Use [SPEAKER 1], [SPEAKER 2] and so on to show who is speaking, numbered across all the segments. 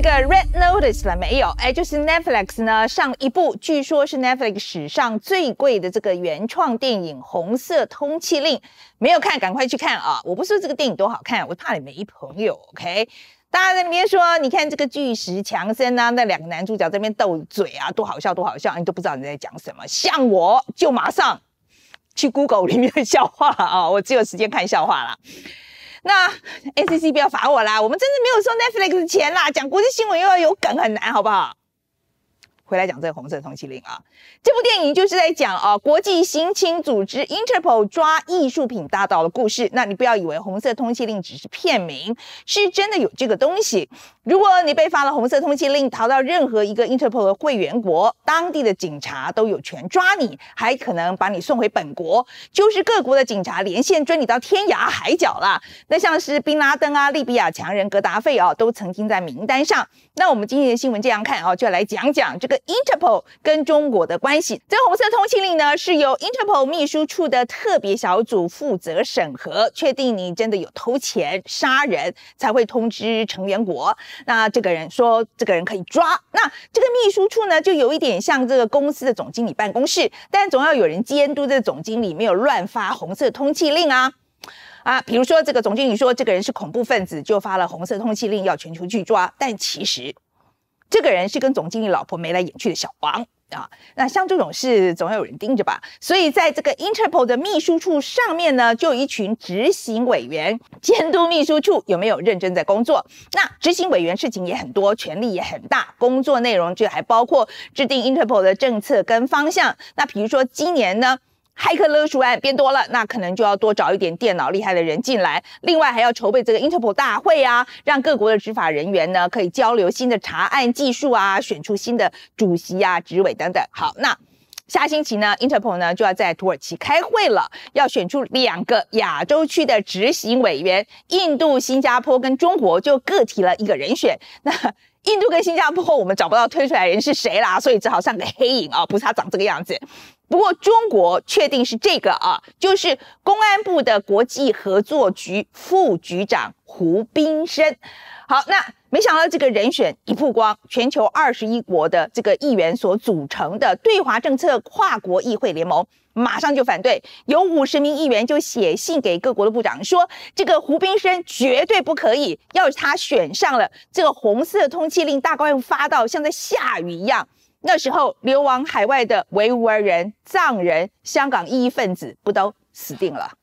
[SPEAKER 1] 这个 Red Notice 了没有？哎，就是 Netflix 呢上一部，据说是 Netflix 史上最贵的这个原创电影《红色通缉令》，没有看赶快去看啊！我不说这个电影多好看，我怕你没朋友。OK，大家在那边说，你看这个巨石强森啊，那两个男主角在那边斗嘴啊，多好笑，多好笑，你都不知道你在讲什么。像我就马上去 Google 里面的笑话啊，我只有时间看笑话了。那 ACC 不要罚我啦，我们真的没有收 Netflix 的钱啦。讲国际新闻又要有梗，很难，好不好？回来讲这个红色通缉令啊，这部电影就是在讲啊，国际刑警组织 Interpol 抓艺术品大盗的故事。那你不要以为红色通缉令只是片名，是真的有这个东西。如果你被发了红色通缉令，逃到任何一个 Interpol 的会员国，当地的警察都有权抓你，还可能把你送回本国，就是各国的警察连线追你到天涯海角啦。那像是宾拉登啊、利比亚强人格达费啊，都曾经在名单上。那我们今天的新闻这样看啊，就来讲讲这个 Interpol 跟中国的关系。这个红色通缉令呢，是由 Interpol 秘书处的特别小组负责审核，确定你真的有偷钱、杀人，才会通知成员国。那这个人说，这个人可以抓。那这个秘书处呢，就有一点像这个公司的总经理办公室，但总要有人监督这个总经理没有乱发红色通缉令啊啊！比如说，这个总经理说这个人是恐怖分子，就发了红色通缉令，要全球去抓。但其实这个人是跟总经理老婆眉来眼去的小王。啊，那像这种事总要有人盯着吧，所以在这个 Interpol 的秘书处上面呢，就有一群执行委员监督秘书处有没有认真在工作。那执行委员事情也很多，权力也很大，工作内容就还包括制定 Interpol 的政策跟方向。那比如说今年呢？骇客勒索案变多了，那可能就要多找一点电脑厉害的人进来。另外还要筹备这个 Interpol 大会啊，让各国的执法人员呢可以交流新的查案技术啊，选出新的主席啊、执委等等。好，那下星期呢，Interpol 呢就要在土耳其开会了，要选出两个亚洲区的执行委员，印度、新加坡跟中国就各提了一个人选。那印度跟新加坡我们找不到推出来人是谁啦，所以只好上个黑影啊，不是他长这个样子。不过中国确定是这个啊，就是公安部的国际合作局副局长胡斌生。好，那没想到这个人选一曝光，全球二十一国的这个议员所组成的对华政策跨国议会联盟，马上就反对，有五十名议员就写信给各国的部长说，这个胡斌生绝对不可以，要是他选上了，这个红色通缉令大概要发到像在下雨一样。那时候流亡海外的维吾尔人、藏人、香港异议分子不都死定了？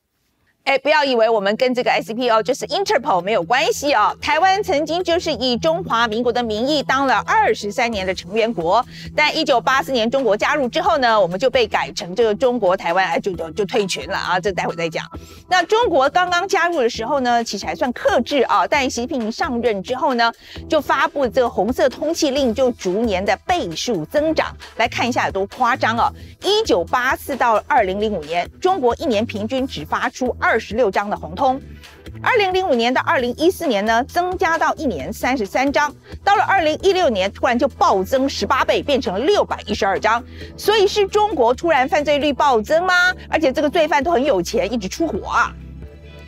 [SPEAKER 1] 哎，不要以为我们跟这个 SPO 就是 Interpol 没有关系哦。台湾曾经就是以中华民国的名义当了二十三年的成员国，但一九八四年中国加入之后呢，我们就被改成这个中国台湾，哎就就就退群了啊。这待会再讲。那中国刚刚加入的时候呢，其实还算克制啊，但习近平上任之后呢，就发布这个红色通缉令，就逐年的倍数增长。来看一下有多夸张哦。一九八四到二零零五年，中国一年平均只发出二。二十六张的红通，二零零五年到二零一四年呢，增加到一年三十三张，到了二零一六年，突然就暴增十八倍，变成了六百一十二张。所以是中国突然犯罪率暴增吗？而且这个罪犯都很有钱，一直出火啊，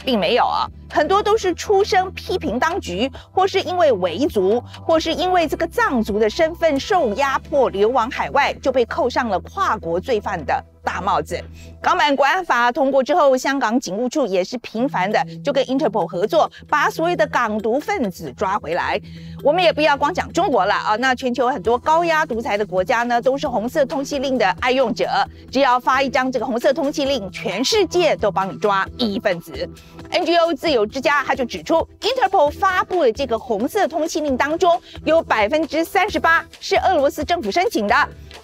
[SPEAKER 1] 并没有啊，很多都是出生批评当局，或是因为维族，或是因为这个藏族的身份受压迫流亡海外，就被扣上了跨国罪犯的。帽子，港版国安法通过之后，香港警务处也是频繁的就跟 Interpol 合作，把所谓的港独分子抓回来。我们也不要光讲中国了啊，那全球很多高压独裁的国家呢，都是红色通缉令的爱用者。只要发一张这个红色通缉令，全世界都帮你抓异议分子。NGO 自由之家他就指出，Interpol 发布的这个红色通缉令当中，有百分之三十八是俄罗斯政府申请的。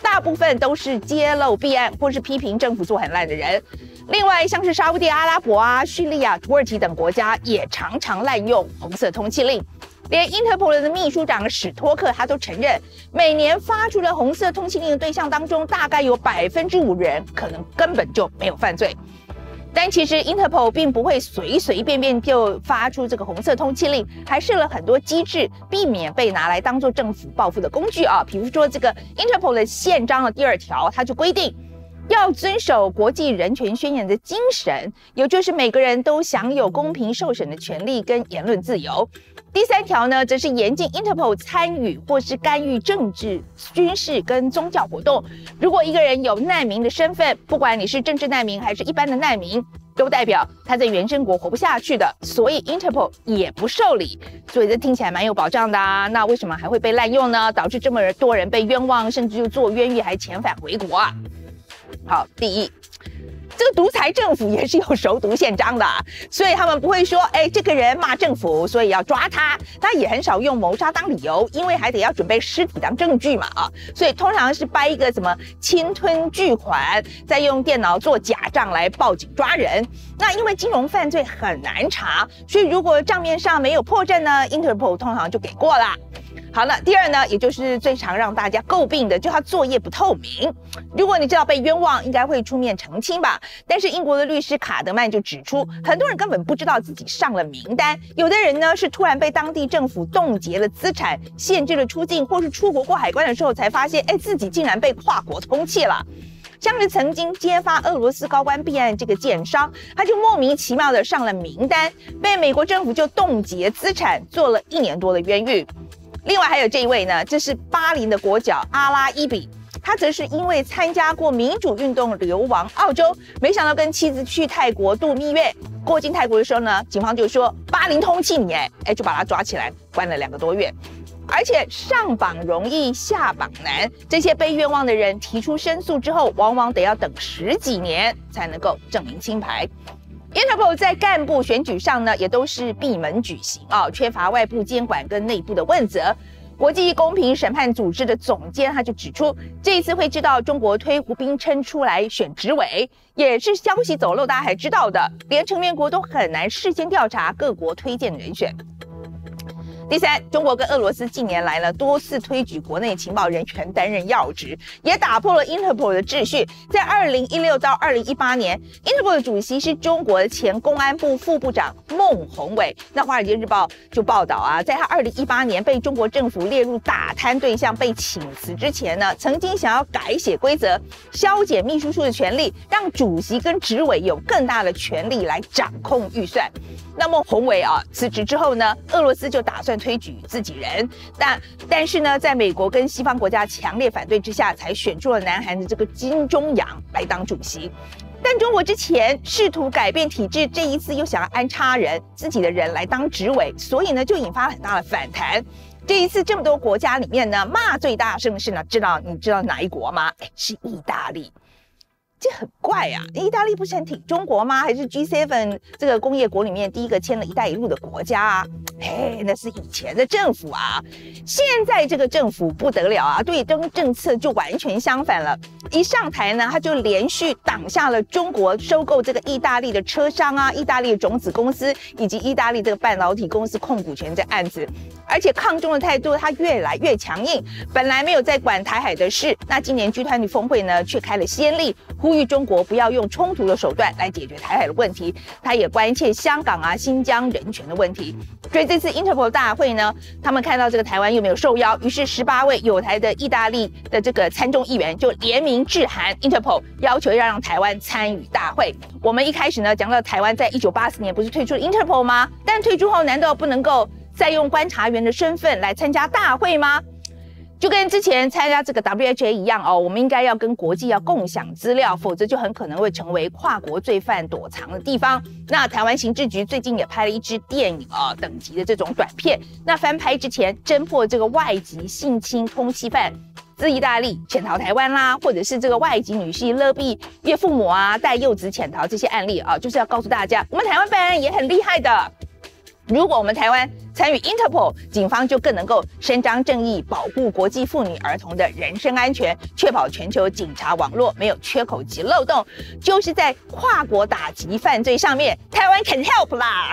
[SPEAKER 1] 大部分都是揭露弊案或是批评政府做很烂的人。另外，像是沙地阿拉伯啊、叙利亚、土耳其等国家也常常滥用红色通缉令。连 Interpol 的秘书长史托克他都承认，每年发出的红色通缉令的对象当中，大概有百分之五人可能根本就没有犯罪。但其实 Interpol 并不会随随便便就发出这个红色通缉令，还设了很多机制，避免被拿来当做政府报复的工具啊。比如说这个 Interpol 的宪章的第二条，它就规定，要遵守国际人权宣言的精神，也就是每个人都享有公平受审的权利跟言论自由。第三条呢，则是严禁 Interpol 参与或是干预政治、军事跟宗教活动。如果一个人有难民的身份，不管你是政治难民还是一般的难民，都代表他在原生国活不下去的，所以 Interpol 也不受理。所以这听起来蛮有保障的啊。那为什么还会被滥用呢？导致这么多人被冤枉，甚至就坐冤狱还遣返回国啊？好，第一，这个独裁政府也是有熟读宪章的，所以他们不会说，哎，这个人骂政府，所以要抓他。他也很少用谋杀当理由，因为还得要准备尸体当证据嘛，啊，所以通常是掰一个什么侵吞巨款，再用电脑做假账来报警抓人。那因为金融犯罪很难查，所以如果账面上没有破绽呢，Interpol 通常就给过了。好了，第二呢，也就是最常让大家诟病的，就他作业不透明。如果你知道被冤枉，应该会出面澄清吧？但是英国的律师卡德曼就指出，很多人根本不知道自己上了名单，有的人呢是突然被当地政府冻结了资产，限制了出境，或是出国过海关的时候才发现，哎，自己竟然被跨国通缉了。像是曾经揭发俄罗斯高官弊案这个建商，他就莫名其妙的上了名单，被美国政府就冻结资产，做了一年多的冤狱。另外还有这一位呢，这是巴林的国脚阿拉伊比，他则是因为参加过民主运动流亡澳洲，没想到跟妻子去泰国度蜜月，过境泰国的时候呢，警方就说巴林通缉你，哎哎，就把他抓起来关了两个多月，而且上榜容易下榜难，这些被冤枉的人提出申诉之后，往往得要等十几年才能够证明清白。Interpol 在干部选举上呢，也都是闭门举行啊，缺乏外部监管跟内部的问责。国际公平审判组织的总监他就指出，这一次会知道中国推胡兵琛出来选执委，也是消息走漏，大家还知道的，连成员国都很难事先调查各国推荐人选。第三，中国跟俄罗斯近年来呢多次推举国内情报人员担任要职，也打破了 Interpol 的秩序。在二零一六到二零一八年，Interpol 的主席是中国的前公安部副部长孟宏伟。那《华尔街日报》就报道啊，在他二零一八年被中国政府列入打贪对象被请辞之前呢，曾经想要改写规则，削减秘书处的权力，让主席跟执委有更大的权力来掌控预算。那么宏伟啊辞职之后呢，俄罗斯就打算推举自己人，但但是呢，在美国跟西方国家强烈反对之下，才选出了南韩的这个金钟阳来当主席。但中国之前试图改变体制，这一次又想要安插人自己的人来当执委，所以呢，就引发了很大的反弹。这一次这么多国家里面呢，骂最大声的是呢，知道你知道哪一国吗？是意大利。这很怪啊！意大利不是很挺中国吗？还是 G7 这个工业国里面第一个签了一带一路的国家啊？嘿，那是以前的政府啊，现在这个政府不得了啊，对中政策就完全相反了。一上台呢，他就连续挡下了中国收购这个意大利的车商啊、意大利的种子公司以及意大利这个半导体公司控股权这案子，而且抗中的态度他越来越强硬。本来没有在管台海的事，那今年 G20 峰会呢，却开了先例，呼。呼吁中国不要用冲突的手段来解决台海的问题，他也关切香港啊、新疆人权的问题。所以这次 Interpol 大会呢，他们看到这个台湾又没有受邀，于是十八位有台的意大利的这个参众议员就联名致函 Interpol，要求要让台湾参与大会。我们一开始呢讲到台湾在一九八四年不是退出了 Interpol 吗？但退出后难道不能够再用观察员的身份来参加大会吗？就跟之前参加这个 WHA 一样哦，我们应该要跟国际要共享资料，否则就很可能会成为跨国罪犯躲藏的地方。那台湾刑制局最近也拍了一支电影啊，等级的这种短片。那翻拍之前侦破这个外籍性侵通缉犯自意大利潜逃台湾啦，或者是这个外籍女婿勒毙岳父母啊，带幼子潜逃这些案例啊，就是要告诉大家，我们台湾办案也很厉害的。如果我们台湾参与 Interpol，警方就更能够伸张正义，保护国际妇女儿童的人身安全，确保全球警察网络没有缺口及漏洞。就是在跨国打击犯罪上面，台湾 can help 啦。